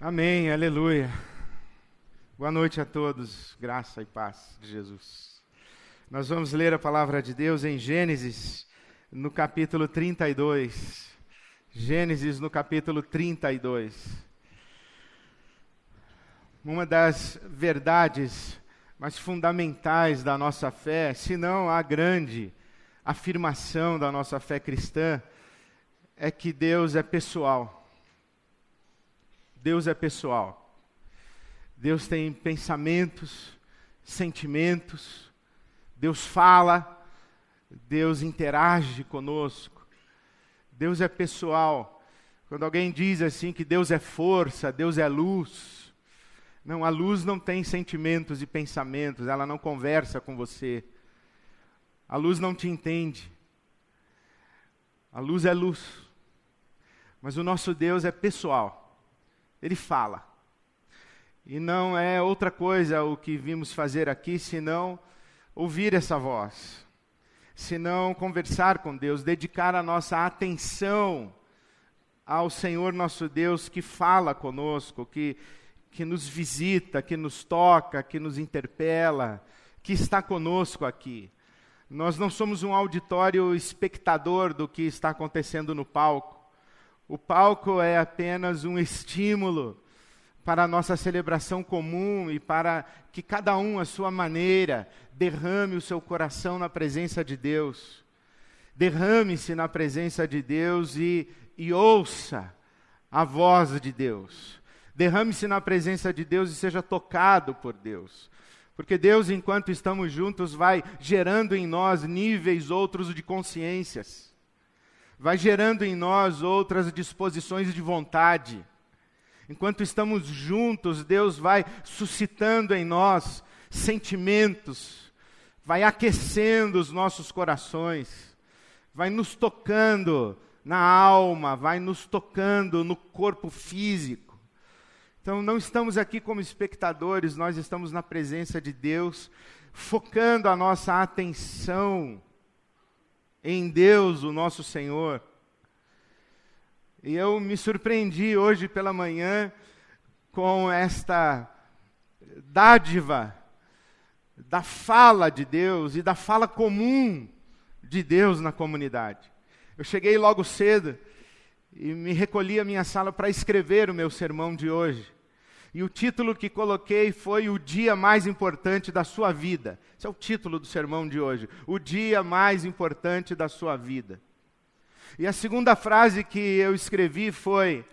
Amém, aleluia. Boa noite a todos, graça e paz de Jesus. Nós vamos ler a palavra de Deus em Gênesis, no capítulo 32. Gênesis, no capítulo 32. Uma das verdades mais fundamentais da nossa fé, se não a grande afirmação da nossa fé cristã, é que Deus é pessoal. Deus é pessoal. Deus tem pensamentos, sentimentos, Deus fala, Deus interage conosco. Deus é pessoal. Quando alguém diz assim que Deus é força, Deus é luz, não, a luz não tem sentimentos e pensamentos, ela não conversa com você. A luz não te entende. A luz é luz. Mas o nosso Deus é pessoal. Ele fala. E não é outra coisa o que vimos fazer aqui, senão ouvir essa voz, senão conversar com Deus, dedicar a nossa atenção ao Senhor nosso Deus que fala conosco, que, que nos visita, que nos toca, que nos interpela, que está conosco aqui. Nós não somos um auditório espectador do que está acontecendo no palco. O palco é apenas um estímulo para a nossa celebração comum e para que cada um, à sua maneira, derrame o seu coração na presença de Deus. Derrame-se na presença de Deus e, e ouça a voz de Deus. Derrame-se na presença de Deus e seja tocado por Deus. Porque Deus, enquanto estamos juntos, vai gerando em nós níveis outros de consciências vai gerando em nós outras disposições de vontade. Enquanto estamos juntos, Deus vai suscitando em nós sentimentos, vai aquecendo os nossos corações, vai nos tocando na alma, vai nos tocando no corpo físico. Então, não estamos aqui como espectadores, nós estamos na presença de Deus, focando a nossa atenção em Deus, o nosso Senhor. E eu me surpreendi hoje pela manhã com esta dádiva da fala de Deus e da fala comum de Deus na comunidade. Eu cheguei logo cedo e me recolhi à minha sala para escrever o meu sermão de hoje. E o título que coloquei foi O Dia Mais Importante da Sua Vida. Esse é o título do sermão de hoje. O Dia Mais Importante da Sua Vida. E a segunda frase que eu escrevi foi: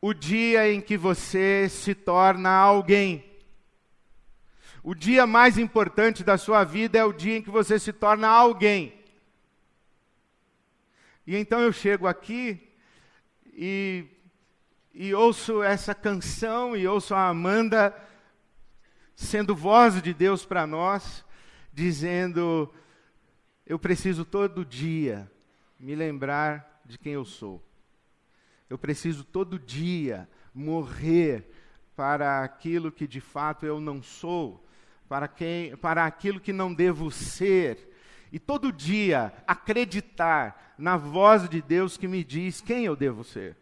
O dia em que você se torna alguém. O dia mais importante da sua vida é o dia em que você se torna alguém. E então eu chego aqui e e ouço essa canção e ouço a Amanda sendo voz de Deus para nós, dizendo: Eu preciso todo dia me lembrar de quem eu sou. Eu preciso todo dia morrer para aquilo que de fato eu não sou, para, quem, para aquilo que não devo ser. E todo dia acreditar na voz de Deus que me diz quem eu devo ser.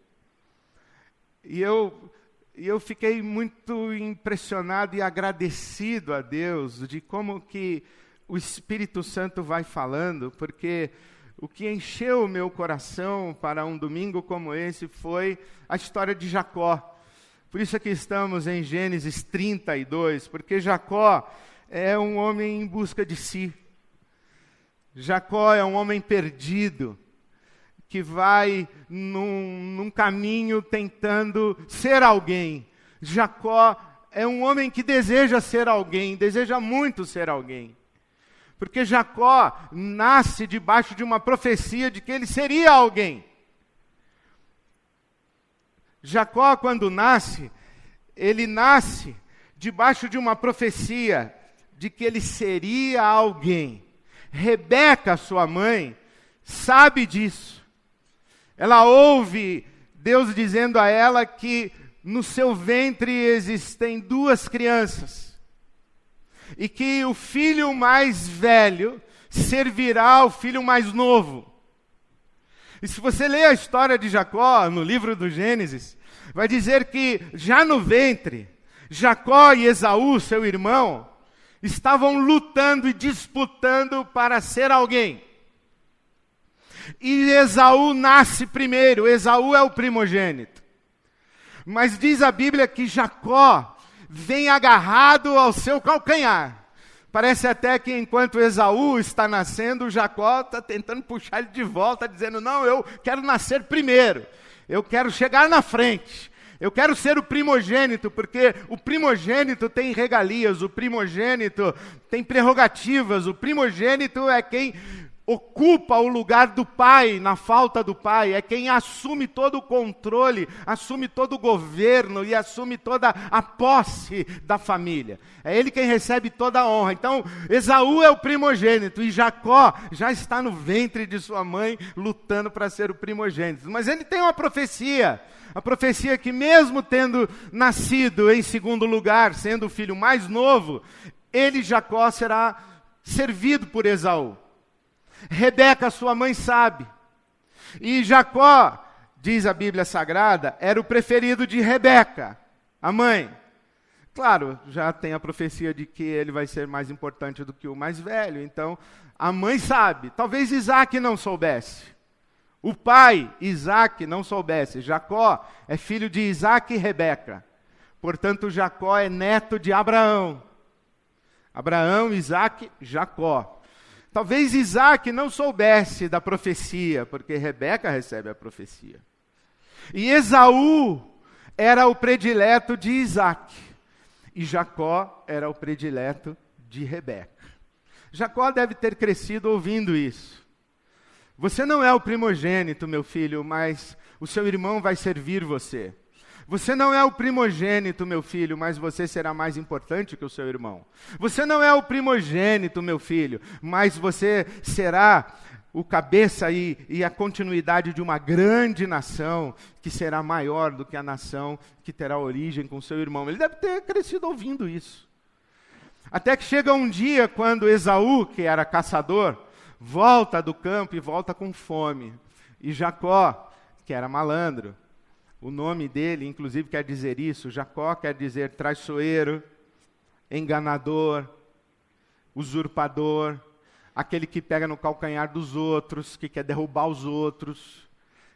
E eu, eu fiquei muito impressionado e agradecido a Deus de como que o Espírito Santo vai falando, porque o que encheu o meu coração para um domingo como esse foi a história de Jacó. Por isso é que estamos em Gênesis 32, porque Jacó é um homem em busca de si. Jacó é um homem perdido que vai num, num caminho tentando ser alguém. Jacó é um homem que deseja ser alguém, deseja muito ser alguém. Porque Jacó nasce debaixo de uma profecia de que ele seria alguém. Jacó, quando nasce, ele nasce debaixo de uma profecia de que ele seria alguém. Rebeca, sua mãe, sabe disso. Ela ouve Deus dizendo a ela que no seu ventre existem duas crianças. E que o filho mais velho servirá ao filho mais novo. E se você lê a história de Jacó no livro do Gênesis, vai dizer que já no ventre, Jacó e Esaú, seu irmão, estavam lutando e disputando para ser alguém. E Esaú nasce primeiro, Esaú é o primogênito. Mas diz a Bíblia que Jacó vem agarrado ao seu calcanhar. Parece até que enquanto Esaú está nascendo, Jacó está tentando puxar ele de volta, dizendo: Não, eu quero nascer primeiro, eu quero chegar na frente. Eu quero ser o primogênito, porque o primogênito tem regalias, o primogênito tem prerrogativas, o primogênito é quem ocupa o lugar do pai na falta do pai, é quem assume todo o controle, assume todo o governo e assume toda a posse da família. É ele quem recebe toda a honra. Então, Esaú é o primogênito e Jacó já está no ventre de sua mãe lutando para ser o primogênito. Mas ele tem uma profecia. A profecia que, mesmo tendo nascido em segundo lugar, sendo o filho mais novo, ele, Jacó, será servido por Esaú. Rebeca, sua mãe, sabe. E Jacó, diz a Bíblia Sagrada, era o preferido de Rebeca, a mãe. Claro, já tem a profecia de que ele vai ser mais importante do que o mais velho, então a mãe sabe. Talvez Isaac não soubesse. O pai, Isaac, não soubesse. Jacó é filho de Isaac e Rebeca. Portanto, Jacó é neto de Abraão. Abraão, Isaac, Jacó. Talvez Isaac não soubesse da profecia, porque Rebeca recebe a profecia. E Esaú era o predileto de Isaac. E Jacó era o predileto de Rebeca. Jacó deve ter crescido ouvindo isso. Você não é o primogênito, meu filho, mas o seu irmão vai servir você. Você não é o primogênito, meu filho, mas você será mais importante que o seu irmão. Você não é o primogênito, meu filho, mas você será o cabeça e, e, a continuidade de uma grande nação que será maior do que a nação que terá origem com seu irmão. Ele deve ter crescido ouvindo isso. Até que chega um dia quando Esaú, que era caçador, volta do campo e volta com fome. E Jacó, que era malandro, o nome dele, inclusive, quer dizer isso. Jacó quer dizer traiçoeiro, enganador, usurpador, aquele que pega no calcanhar dos outros, que quer derrubar os outros.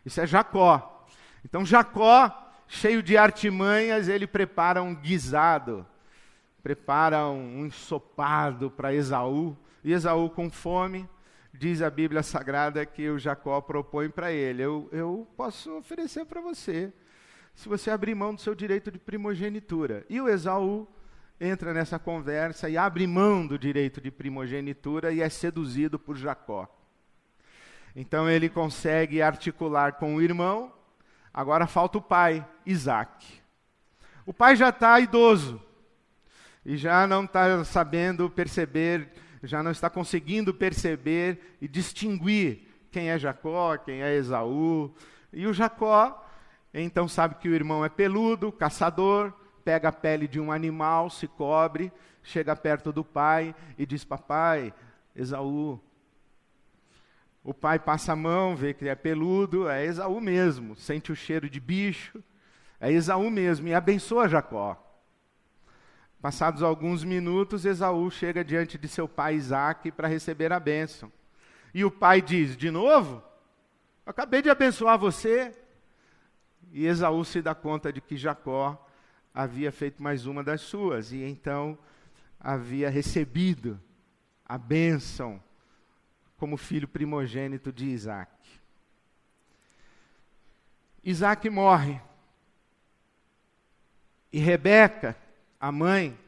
Isso é Jacó. Então, Jacó, cheio de artimanhas, ele prepara um guisado, prepara um ensopado para Esaú. E Esaú, com fome, diz a Bíblia Sagrada que o Jacó propõe para ele: eu, eu posso oferecer para você, se você abrir mão do seu direito de primogenitura. E o Esaú entra nessa conversa e abre mão do direito de primogenitura e é seduzido por Jacó. Então ele consegue articular com o irmão, agora falta o pai, Isaac. O pai já está idoso e já não está sabendo perceber já não está conseguindo perceber e distinguir quem é Jacó, quem é Esaú. E o Jacó, então, sabe que o irmão é peludo, caçador, pega a pele de um animal, se cobre, chega perto do pai e diz: Papai, Esaú. O pai passa a mão, vê que é peludo, é Esaú mesmo, sente o cheiro de bicho, é Esaú mesmo, e abençoa Jacó. Passados alguns minutos, Esaú chega diante de seu pai Isaac para receber a bênção. E o pai diz: De novo? Acabei de abençoar você. E Esaú se dá conta de que Jacó havia feito mais uma das suas, e então havia recebido a bênção como filho primogênito de Isaac. Isaac morre. E Rebeca, a mãe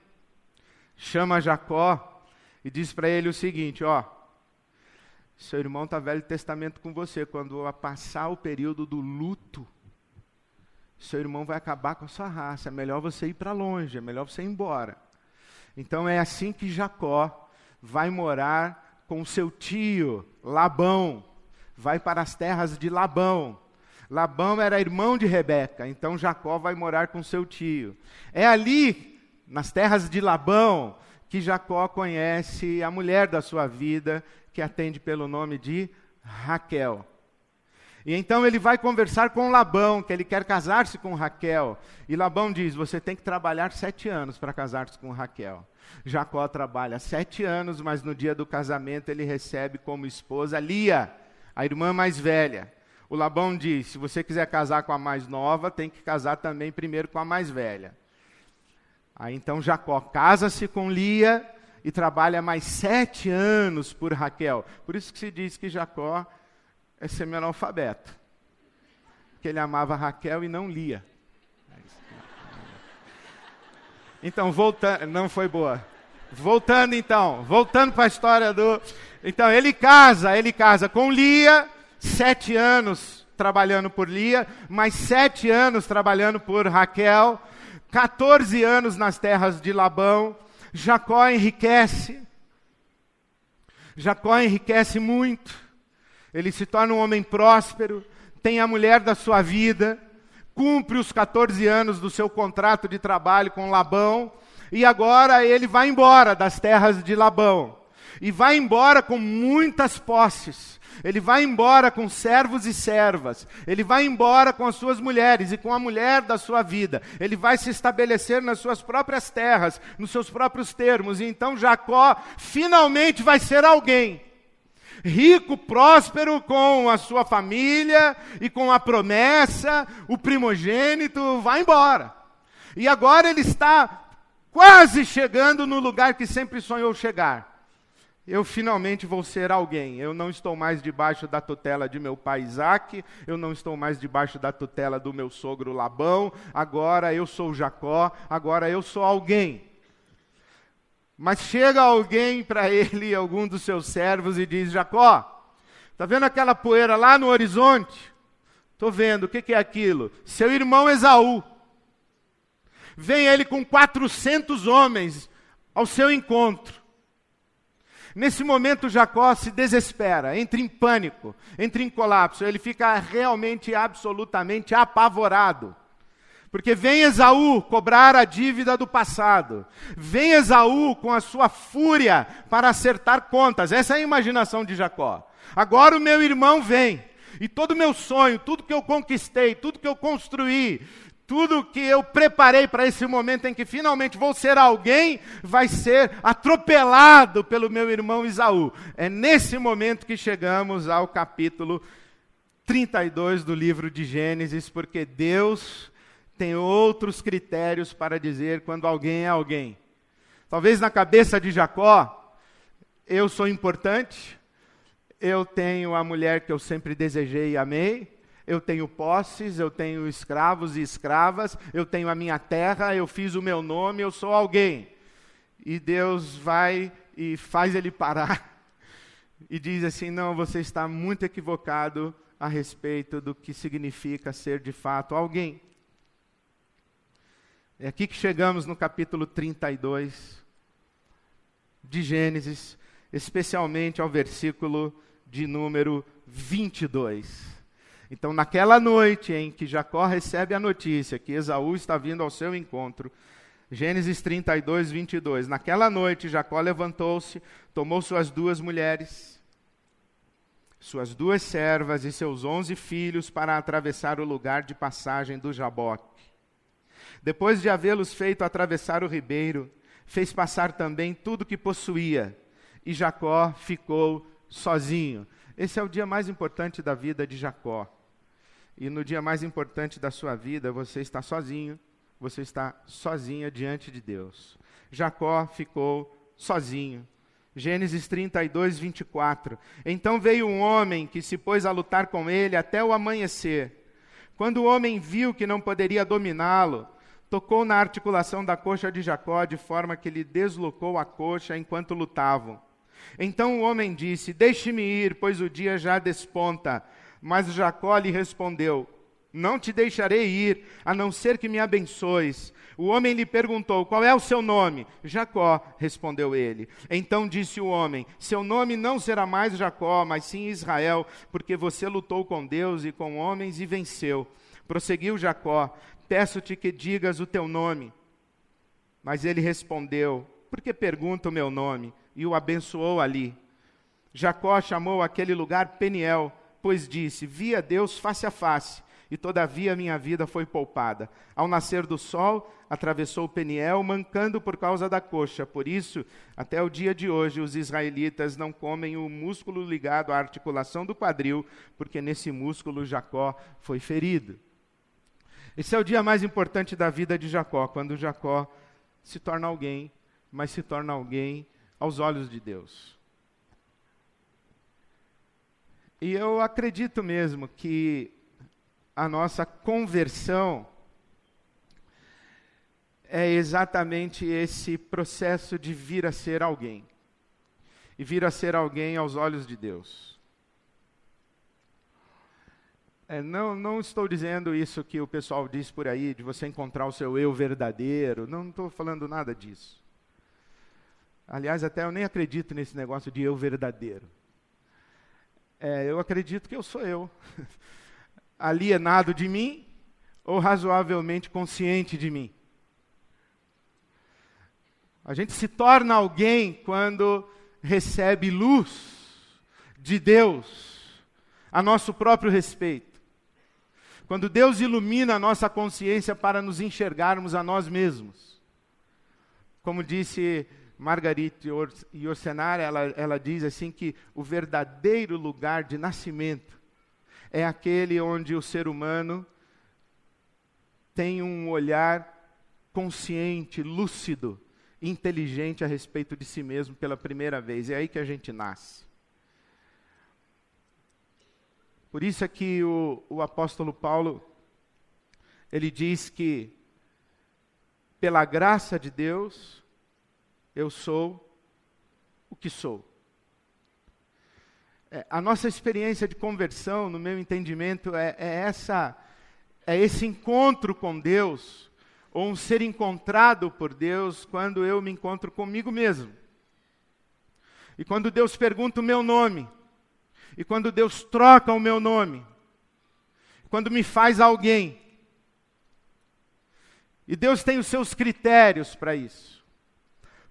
chama Jacó e diz para ele o seguinte: ó, seu irmão está velho testamento com você. Quando passar o período do luto, seu irmão vai acabar com a sua raça. É melhor você ir para longe, é melhor você ir embora. Então é assim que Jacó vai morar com seu tio Labão. Vai para as terras de Labão. Labão era irmão de Rebeca, então Jacó vai morar com seu tio. É ali nas terras de Labão, que Jacó conhece a mulher da sua vida, que atende pelo nome de Raquel. E então ele vai conversar com Labão, que ele quer casar-se com Raquel. E Labão diz: Você tem que trabalhar sete anos para casar-se com Raquel. Jacó trabalha sete anos, mas no dia do casamento ele recebe como esposa Lia, a irmã mais velha. O Labão diz: Se você quiser casar com a mais nova, tem que casar também primeiro com a mais velha. Aí então Jacó casa-se com Lia e trabalha mais sete anos por Raquel. Por isso que se diz que Jacó é semi-analfabeto. Porque ele amava Raquel e não Lia. Então, voltando, não foi boa. Voltando então, voltando para a história do. Então, ele casa, ele casa com Lia, sete anos trabalhando por Lia, mais sete anos trabalhando por Raquel, 14 anos nas terras de Labão. Jacó enriquece. Jacó enriquece muito. Ele se torna um homem próspero, tem a mulher da sua vida, cumpre os 14 anos do seu contrato de trabalho com Labão, e agora ele vai embora das terras de Labão. E vai embora com muitas posses. Ele vai embora com servos e servas. Ele vai embora com as suas mulheres e com a mulher da sua vida. Ele vai se estabelecer nas suas próprias terras, nos seus próprios termos. E então Jacó finalmente vai ser alguém rico, próspero, com a sua família e com a promessa, o primogênito vai embora. E agora ele está quase chegando no lugar que sempre sonhou chegar. Eu finalmente vou ser alguém. Eu não estou mais debaixo da tutela de meu pai Isaac, eu não estou mais debaixo da tutela do meu sogro Labão. Agora eu sou Jacó, agora eu sou alguém. Mas chega alguém para ele, algum dos seus servos, e diz: Jacó, está vendo aquela poeira lá no horizonte? Estou vendo, o que, que é aquilo? Seu irmão Esaú. Vem ele com 400 homens ao seu encontro. Nesse momento, Jacó se desespera, entra em pânico, entra em colapso, ele fica realmente, absolutamente apavorado. Porque vem Esaú cobrar a dívida do passado. Vem Esaú com a sua fúria para acertar contas. Essa é a imaginação de Jacó. Agora o meu irmão vem. E todo o meu sonho, tudo que eu conquistei, tudo que eu construí, tudo que eu preparei para esse momento em que finalmente vou ser alguém, vai ser atropelado pelo meu irmão Esaú. É nesse momento que chegamos ao capítulo 32 do livro de Gênesis, porque Deus tem outros critérios para dizer quando alguém é alguém. Talvez na cabeça de Jacó, eu sou importante, eu tenho a mulher que eu sempre desejei e amei, eu tenho posses, eu tenho escravos e escravas, eu tenho a minha terra, eu fiz o meu nome, eu sou alguém. E Deus vai e faz ele parar e diz assim: não, você está muito equivocado a respeito do que significa ser de fato alguém. É aqui que chegamos no capítulo 32 de Gênesis, especialmente ao versículo de número 22. Então, naquela noite em que Jacó recebe a notícia que Esaú está vindo ao seu encontro, Gênesis 32, 22. Naquela noite, Jacó levantou-se, tomou suas duas mulheres, suas duas servas e seus onze filhos para atravessar o lugar de passagem do Jaboque. Depois de havê-los feito atravessar o ribeiro, fez passar também tudo que possuía, e Jacó ficou sozinho. Esse é o dia mais importante da vida de Jacó. E no dia mais importante da sua vida, você está sozinho, você está sozinha diante de Deus. Jacó ficou sozinho. Gênesis 32, 24. Então veio um homem que se pôs a lutar com ele até o amanhecer. Quando o homem viu que não poderia dominá-lo, tocou na articulação da coxa de Jacó, de forma que lhe deslocou a coxa enquanto lutavam. Então o homem disse: Deixe-me ir, pois o dia já desponta. Mas Jacó lhe respondeu: Não te deixarei ir, a não ser que me abençoes. O homem lhe perguntou: Qual é o seu nome? Jacó, respondeu ele. Então disse o homem: Seu nome não será mais Jacó, mas sim Israel, porque você lutou com Deus e com homens e venceu. Prosseguiu Jacó: Peço-te que digas o teu nome. Mas ele respondeu: Por que pergunta o meu nome? E o abençoou ali. Jacó chamou aquele lugar Peniel, pois disse: Vi a Deus face a face, e todavia minha vida foi poupada. Ao nascer do sol, atravessou Peniel, mancando por causa da coxa. Por isso, até o dia de hoje, os israelitas não comem o músculo ligado à articulação do quadril, porque nesse músculo Jacó foi ferido. Esse é o dia mais importante da vida de Jacó, quando Jacó se torna alguém, mas se torna alguém aos olhos de Deus. E eu acredito mesmo que a nossa conversão é exatamente esse processo de vir a ser alguém. E vir a ser alguém aos olhos de Deus. É, não, não estou dizendo isso que o pessoal diz por aí, de você encontrar o seu eu verdadeiro. Não estou falando nada disso. Aliás, até eu nem acredito nesse negócio de eu verdadeiro. É, eu acredito que eu sou eu. Alienado de mim ou razoavelmente consciente de mim. A gente se torna alguém quando recebe luz de Deus a nosso próprio respeito. Quando Deus ilumina a nossa consciência para nos enxergarmos a nós mesmos. Como disse Margarite Yourcenar, ela, ela diz assim que o verdadeiro lugar de nascimento é aquele onde o ser humano tem um olhar consciente, lúcido, inteligente a respeito de si mesmo pela primeira vez. É aí que a gente nasce. Por isso é que o, o apóstolo Paulo, ele diz que, pela graça de Deus, eu sou o que sou. É, a nossa experiência de conversão, no meu entendimento, é, é, essa, é esse encontro com Deus, ou um ser encontrado por Deus, quando eu me encontro comigo mesmo. E quando Deus pergunta o meu nome, e quando Deus troca o meu nome, quando me faz alguém, e Deus tem os seus critérios para isso.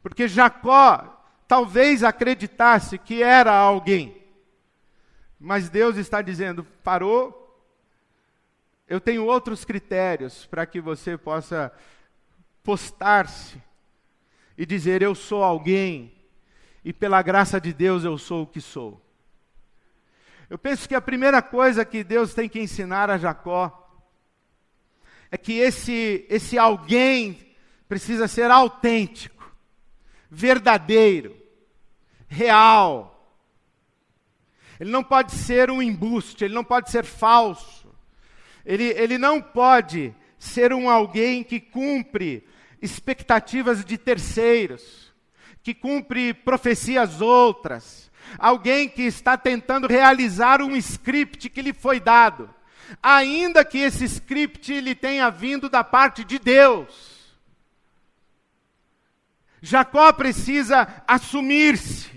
Porque Jacó talvez acreditasse que era alguém. Mas Deus está dizendo: parou, eu tenho outros critérios para que você possa postar-se e dizer: Eu sou alguém, e pela graça de Deus eu sou o que sou. Eu penso que a primeira coisa que Deus tem que ensinar a Jacó é que esse, esse alguém precisa ser autêntico, verdadeiro, real. Ele não pode ser um embuste, ele não pode ser falso. Ele, ele não pode ser um alguém que cumpre expectativas de terceiros, que cumpre profecias outras, alguém que está tentando realizar um script que lhe foi dado, ainda que esse script lhe tenha vindo da parte de Deus. Jacó precisa assumir-se.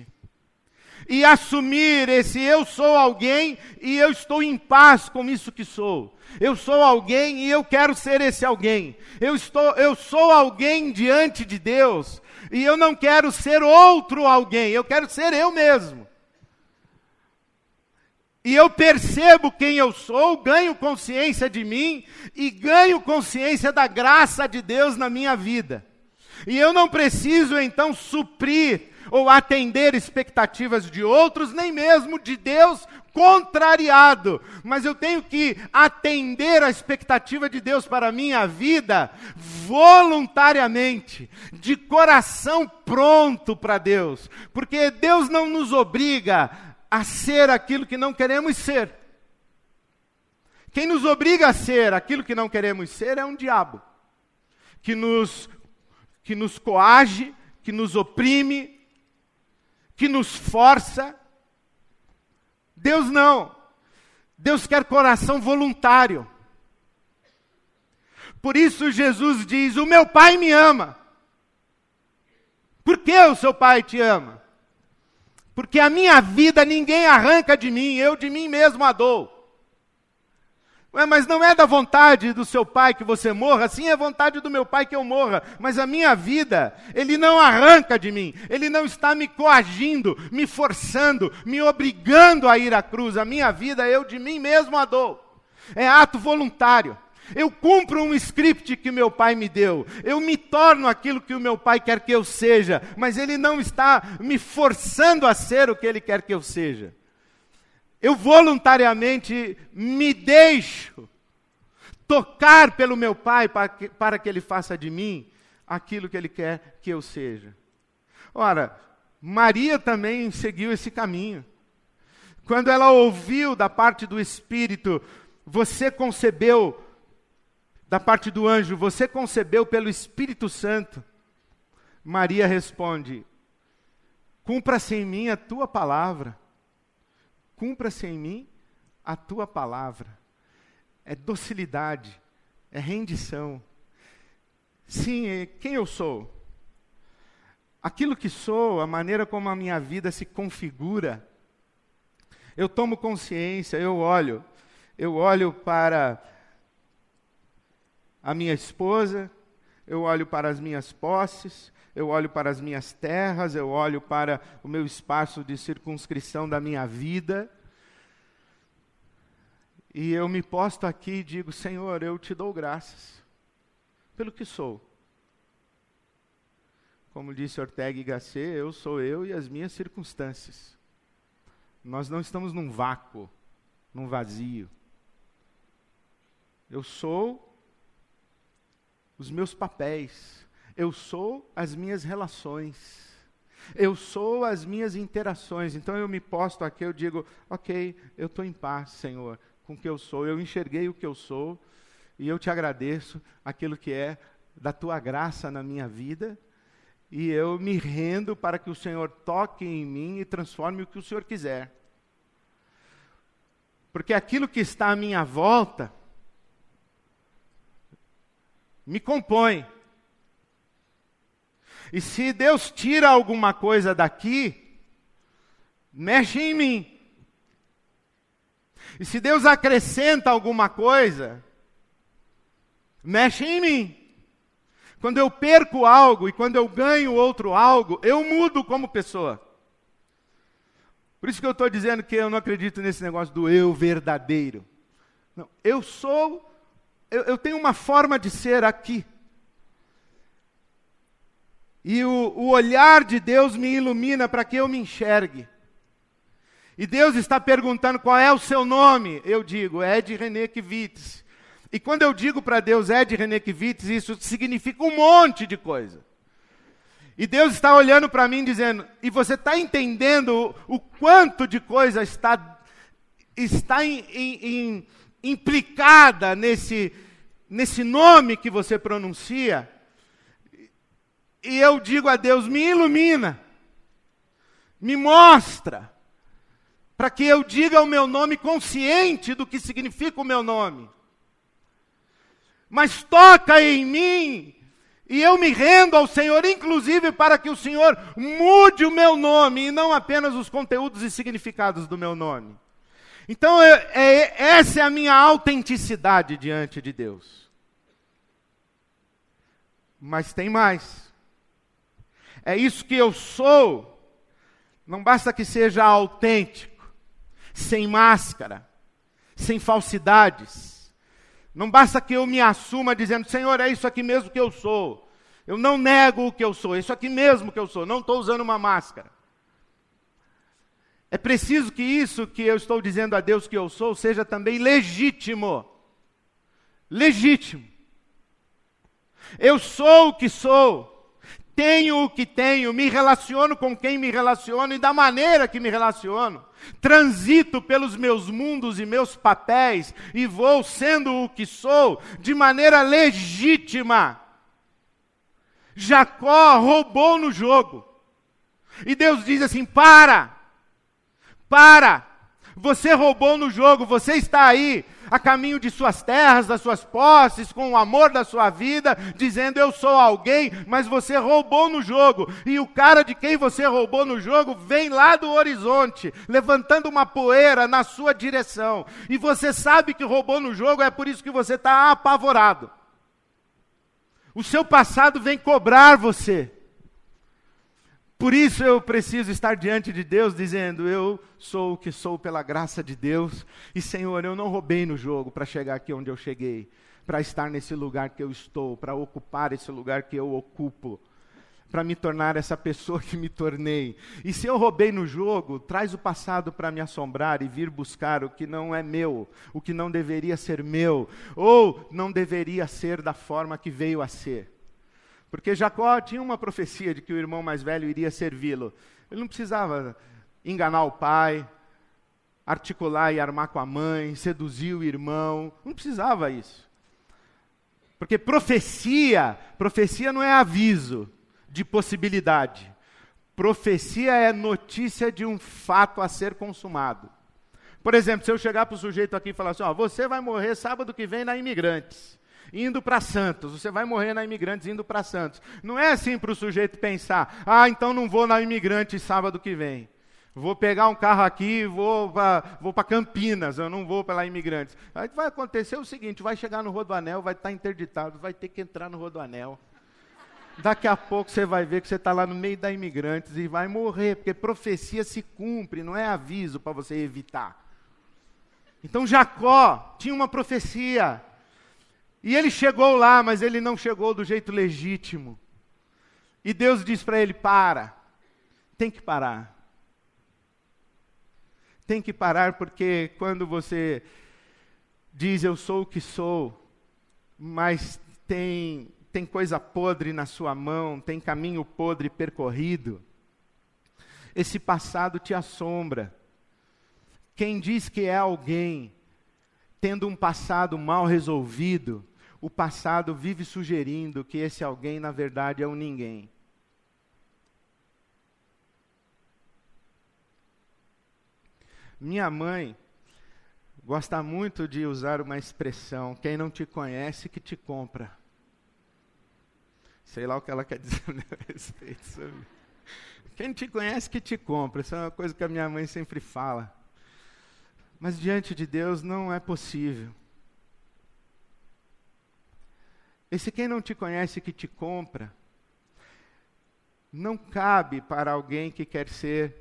E assumir esse eu sou alguém e eu estou em paz com isso que sou. Eu sou alguém e eu quero ser esse alguém. Eu estou eu sou alguém diante de Deus e eu não quero ser outro alguém, eu quero ser eu mesmo e eu percebo quem eu sou, ganho consciência de mim e ganho consciência da graça de Deus na minha vida. E eu não preciso então suprir ou atender expectativas de outros, nem mesmo de Deus contrariado, mas eu tenho que atender a expectativa de Deus para a minha vida voluntariamente, de coração pronto para Deus, porque Deus não nos obriga a ser aquilo que não queremos ser. Quem nos obriga a ser aquilo que não queremos ser é um diabo, que nos, que nos coage, que nos oprime, que nos força. Deus não. Deus quer coração voluntário. Por isso Jesus diz: O meu Pai me ama. Por que o seu Pai te ama? Porque a minha vida ninguém arranca de mim, eu de mim mesmo a dou. Mas não é da vontade do seu pai que você morra, sim é vontade do meu pai que eu morra, mas a minha vida, ele não arranca de mim, ele não está me coagindo, me forçando, me obrigando a ir à cruz, a minha vida eu de mim mesmo a dou. É ato voluntário. Eu cumpro um script que meu pai me deu. Eu me torno aquilo que o meu pai quer que eu seja, mas ele não está me forçando a ser o que ele quer que eu seja. Eu voluntariamente me deixo tocar pelo meu Pai para que, para que Ele faça de mim aquilo que Ele quer que eu seja. Ora, Maria também seguiu esse caminho. Quando ela ouviu da parte do Espírito, você concebeu, da parte do anjo, você concebeu pelo Espírito Santo. Maria responde: Cumpra-se em mim a tua palavra cumpra-se em mim a tua palavra. É docilidade, é rendição. Sim, é quem eu sou? Aquilo que sou, a maneira como a minha vida se configura. Eu tomo consciência, eu olho, eu olho para a minha esposa, eu olho para as minhas posses, eu olho para as minhas terras, eu olho para o meu espaço de circunscrição da minha vida. E eu me posto aqui e digo: Senhor, eu te dou graças pelo que sou. Como disse Ortega y Gasset, eu sou eu e as minhas circunstâncias. Nós não estamos num vácuo, num vazio. Eu sou os meus papéis, eu sou as minhas relações, eu sou as minhas interações. Então eu me posto aqui, eu digo, ok, eu estou em paz, Senhor, com o que eu sou. Eu enxerguei o que eu sou e eu te agradeço aquilo que é da tua graça na minha vida. E eu me rendo para que o Senhor toque em mim e transforme o que o Senhor quiser. Porque aquilo que está à minha volta me compõe. E se Deus tira alguma coisa daqui, mexe em mim. E se Deus acrescenta alguma coisa, mexe em mim. Quando eu perco algo e quando eu ganho outro algo, eu mudo como pessoa. Por isso que eu estou dizendo que eu não acredito nesse negócio do eu verdadeiro. Não, eu sou, eu, eu tenho uma forma de ser aqui. E o, o olhar de Deus me ilumina para que eu me enxergue. E Deus está perguntando qual é o seu nome. Eu digo, Ed René Kivitz. E quando eu digo para Deus Ed René Kivitz, isso significa um monte de coisa. E Deus está olhando para mim dizendo, e você está entendendo o, quanto de coisa está, está implicada nesse, nesse nome que você pronuncia? E eu digo a Deus: me ilumina, me mostra, para que eu diga o meu nome consciente do que significa o meu nome. Mas toca em mim, e eu me rendo ao Senhor, inclusive para que o Senhor mude o meu nome, e não apenas os conteúdos e significados do meu nome. Então, é, é, essa é a minha autenticidade diante de Deus. Mas tem mais é isso que eu sou. Não basta que seja autêntico, sem máscara, sem falsidades. Não basta que eu me assuma dizendo, Senhor, é isso aqui mesmo que eu sou. Eu não nego o que eu sou, é isso aqui mesmo que eu sou, não estou usando uma máscara. É preciso que isso que eu estou dizendo a Deus que eu sou seja também legítimo. Legítimo. Eu sou o que sou tenho o que tenho, me relaciono com quem me relaciono e da maneira que me relaciono. Transito pelos meus mundos e meus papéis e vou sendo o que sou de maneira legítima. Jacó roubou no jogo. E Deus diz assim: para, para, você roubou no jogo, você está aí a caminho de suas terras, das suas posses, com o amor da sua vida, dizendo: Eu sou alguém, mas você roubou no jogo. E o cara de quem você roubou no jogo vem lá do horizonte, levantando uma poeira na sua direção. E você sabe que roubou no jogo, é por isso que você está apavorado. O seu passado vem cobrar você. Por isso eu preciso estar diante de Deus dizendo: Eu sou o que sou pela graça de Deus, e Senhor, eu não roubei no jogo para chegar aqui onde eu cheguei, para estar nesse lugar que eu estou, para ocupar esse lugar que eu ocupo, para me tornar essa pessoa que me tornei. E se eu roubei no jogo, traz o passado para me assombrar e vir buscar o que não é meu, o que não deveria ser meu, ou não deveria ser da forma que veio a ser. Porque Jacó tinha uma profecia de que o irmão mais velho iria servi-lo. Ele não precisava enganar o pai, articular e armar com a mãe, seduzir o irmão. Não precisava isso. Porque profecia, profecia não é aviso de possibilidade. Profecia é notícia de um fato a ser consumado. Por exemplo, se eu chegar para o sujeito aqui e falar assim: ó, você vai morrer sábado que vem na Imigrantes indo para Santos. Você vai morrer na Imigrantes indo para Santos. Não é assim para o sujeito pensar: ah, então não vou na Imigrante sábado que vem. Vou pegar um carro aqui e vou para Campinas, eu não vou pela Imigrantes. Aí vai acontecer o seguinte: vai chegar no Rodoanel, vai estar tá interditado, vai ter que entrar no Rodoanel. Daqui a pouco você vai ver que você está lá no meio da Imigrantes e vai morrer, porque profecia se cumpre, não é aviso para você evitar. Então Jacó tinha uma profecia. E ele chegou lá, mas ele não chegou do jeito legítimo. E Deus diz para ele: para, tem que parar. Tem que parar porque quando você diz eu sou o que sou, mas tem, tem coisa podre na sua mão, tem caminho podre percorrido, esse passado te assombra. Quem diz que é alguém tendo um passado mal resolvido, o passado vive sugerindo que esse alguém, na verdade, é um ninguém. Minha mãe gosta muito de usar uma expressão: quem não te conhece, que te compra. Sei lá o que ela quer dizer a respeito. Sabe? Quem te conhece, que te compra. Isso é uma coisa que a minha mãe sempre fala. Mas diante de Deus não é possível. Esse quem não te conhece que te compra, não cabe para alguém que quer ser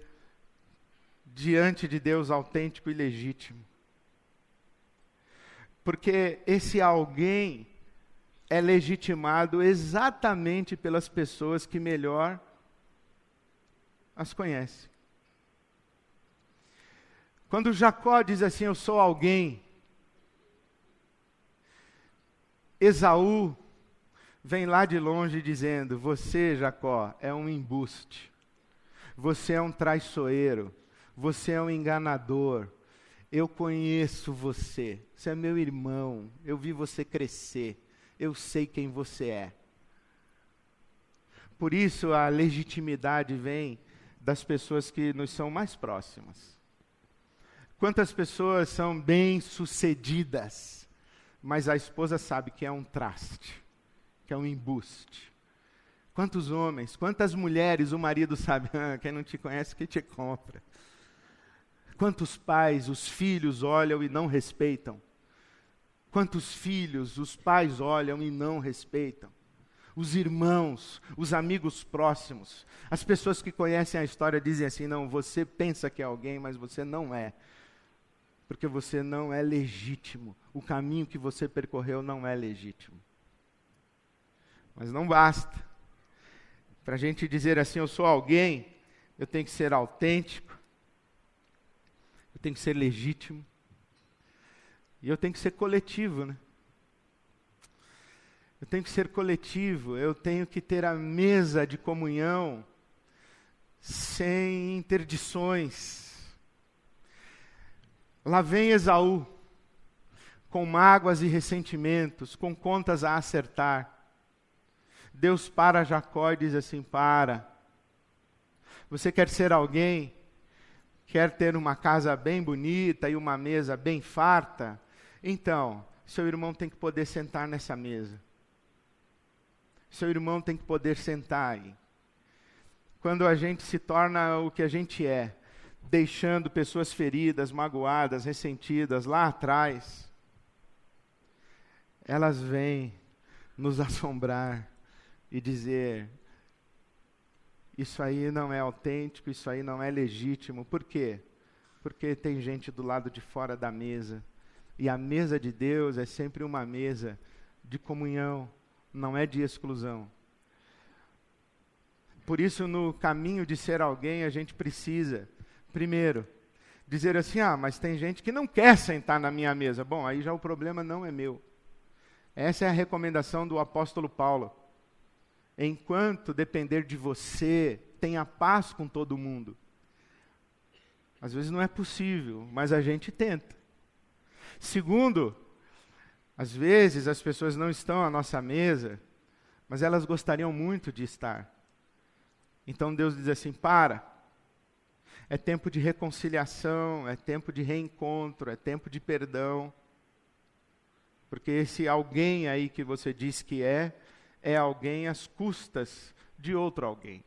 diante de Deus autêntico e legítimo. Porque esse alguém é legitimado exatamente pelas pessoas que melhor as conhecem. Quando Jacó diz assim: Eu sou alguém, Esaú vem lá de longe dizendo: Você, Jacó, é um embuste, você é um traiçoeiro, você é um enganador. Eu conheço você, você é meu irmão, eu vi você crescer, eu sei quem você é. Por isso a legitimidade vem das pessoas que nos são mais próximas. Quantas pessoas são bem-sucedidas? mas a esposa sabe que é um traste, que é um embuste. Quantos homens, quantas mulheres o marido sabe, ah, quem não te conhece que te compra. Quantos pais, os filhos olham e não respeitam. Quantos filhos os pais olham e não respeitam. Os irmãos, os amigos próximos, as pessoas que conhecem a história dizem assim: não, você pensa que é alguém, mas você não é porque você não é legítimo. O caminho que você percorreu não é legítimo. Mas não basta. Para a gente dizer assim, eu sou alguém, eu tenho que ser autêntico, eu tenho que ser legítimo, e eu tenho que ser coletivo, né? Eu tenho que ser coletivo, eu tenho que ter a mesa de comunhão sem interdições, Lá vem Esaú, com mágoas e ressentimentos, com contas a acertar. Deus para Jacó e diz assim: Para. Você quer ser alguém? Quer ter uma casa bem bonita e uma mesa bem farta? Então, seu irmão tem que poder sentar nessa mesa. Seu irmão tem que poder sentar aí. Quando a gente se torna o que a gente é, deixando pessoas feridas, magoadas, ressentidas lá atrás, elas vêm nos assombrar e dizer: isso aí não é autêntico, isso aí não é legítimo. Por quê? Porque tem gente do lado de fora da mesa. E a mesa de Deus é sempre uma mesa de comunhão, não é de exclusão. Por isso, no caminho de ser alguém, a gente precisa, primeiro, dizer assim: ah, mas tem gente que não quer sentar na minha mesa. Bom, aí já o problema não é meu. Essa é a recomendação do apóstolo Paulo. Enquanto depender de você, tenha paz com todo mundo. Às vezes não é possível, mas a gente tenta. Segundo, às vezes as pessoas não estão à nossa mesa, mas elas gostariam muito de estar. Então Deus diz assim: para. É tempo de reconciliação, é tempo de reencontro, é tempo de perdão. Porque esse alguém aí que você diz que é, é alguém às custas de outro alguém.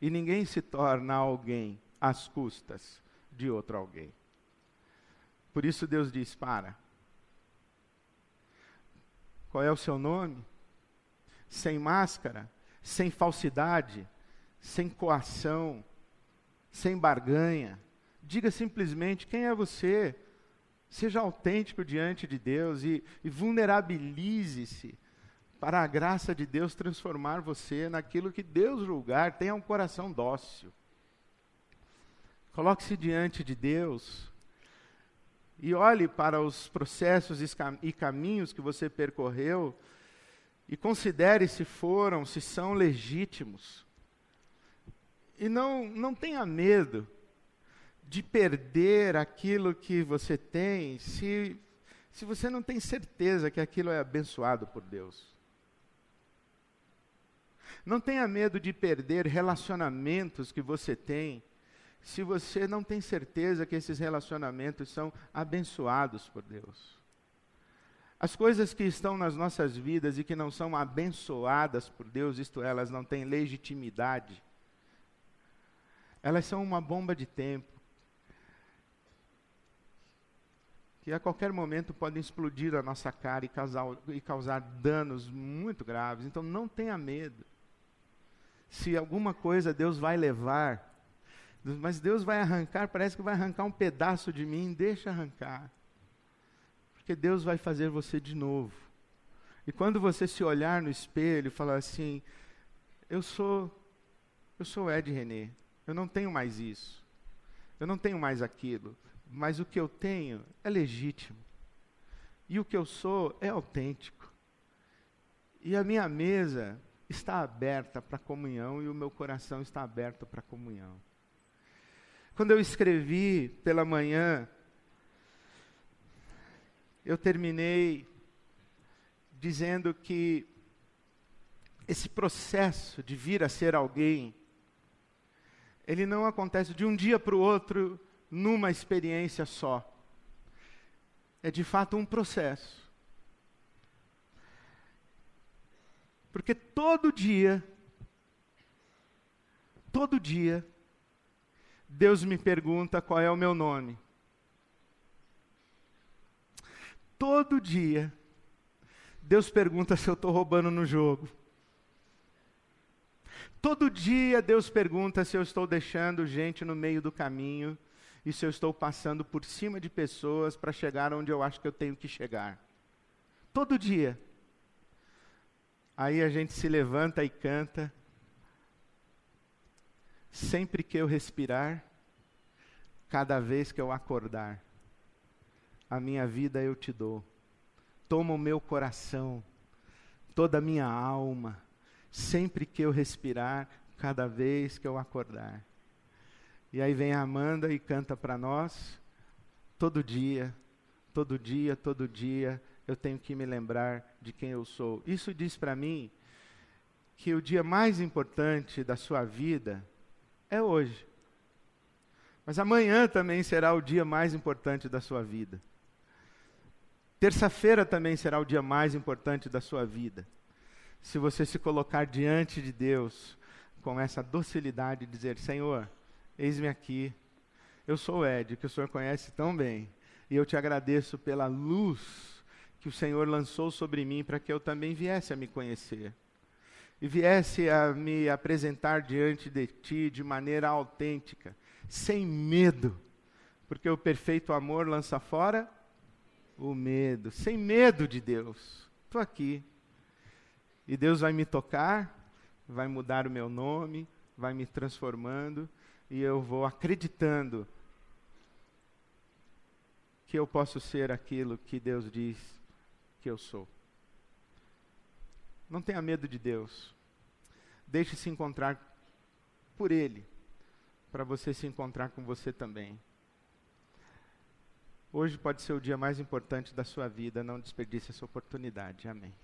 E ninguém se torna alguém às custas de outro alguém. Por isso Deus diz: para. Qual é o seu nome? Sem máscara, sem falsidade, sem coação, sem barganha. Diga simplesmente quem é você. Seja autêntico diante de Deus e, e vulnerabilize-se para a graça de Deus transformar você naquilo que Deus julgar. Tenha um coração dócil. Coloque-se diante de Deus e olhe para os processos e caminhos que você percorreu e considere se foram, se são legítimos. E não, não tenha medo de perder aquilo que você tem se, se você não tem certeza que aquilo é abençoado por Deus. Não tenha medo de perder relacionamentos que você tem se você não tem certeza que esses relacionamentos são abençoados por Deus. As coisas que estão nas nossas vidas e que não são abençoadas por Deus, isto é, elas não têm legitimidade, elas são uma bomba de tempo. Que a qualquer momento podem explodir na nossa cara e causar, e causar danos muito graves. Então não tenha medo. Se alguma coisa Deus vai levar, mas Deus vai arrancar, parece que vai arrancar um pedaço de mim, deixa arrancar. Porque Deus vai fazer você de novo. E quando você se olhar no espelho e falar assim, eu sou eu sou Ed René, eu não tenho mais isso. Eu não tenho mais aquilo, mas o que eu tenho é legítimo. E o que eu sou é autêntico. E a minha mesa está aberta para comunhão e o meu coração está aberto para comunhão. Quando eu escrevi pela manhã, eu terminei dizendo que esse processo de vir a ser alguém, ele não acontece de um dia para o outro numa experiência só. É de fato um processo. Porque todo dia, todo dia, Deus me pergunta qual é o meu nome. Todo dia, Deus pergunta se eu estou roubando no jogo. Todo dia, Deus pergunta se eu estou deixando gente no meio do caminho e se eu estou passando por cima de pessoas para chegar onde eu acho que eu tenho que chegar. Todo dia. Aí a gente se levanta e canta. Sempre que eu respirar, cada vez que eu acordar, a minha vida eu te dou. Toma o meu coração, toda a minha alma, sempre que eu respirar, cada vez que eu acordar. E aí vem a Amanda e canta para nós, todo dia, todo dia, todo dia, eu tenho que me lembrar de quem eu sou. Isso diz para mim que o dia mais importante da sua vida é hoje. Mas amanhã também será o dia mais importante da sua vida. Terça-feira também será o dia mais importante da sua vida. Se você se colocar diante de Deus com essa docilidade, dizer: Senhor, eis-me aqui. Eu sou o Ed, que o Senhor conhece tão bem, e eu te agradeço pela luz que o Senhor lançou sobre mim para que eu também viesse a me conhecer e viesse a me apresentar diante de ti de maneira autêntica, sem medo, porque o perfeito amor lança fora o medo, sem medo de Deus. Estou aqui. E Deus vai me tocar, vai mudar o meu nome, vai me transformando, e eu vou acreditando que eu posso ser aquilo que Deus diz que eu sou. Não tenha medo de Deus. Deixe se encontrar por Ele, para você se encontrar com você também. Hoje pode ser o dia mais importante da sua vida, não desperdice essa oportunidade. Amém.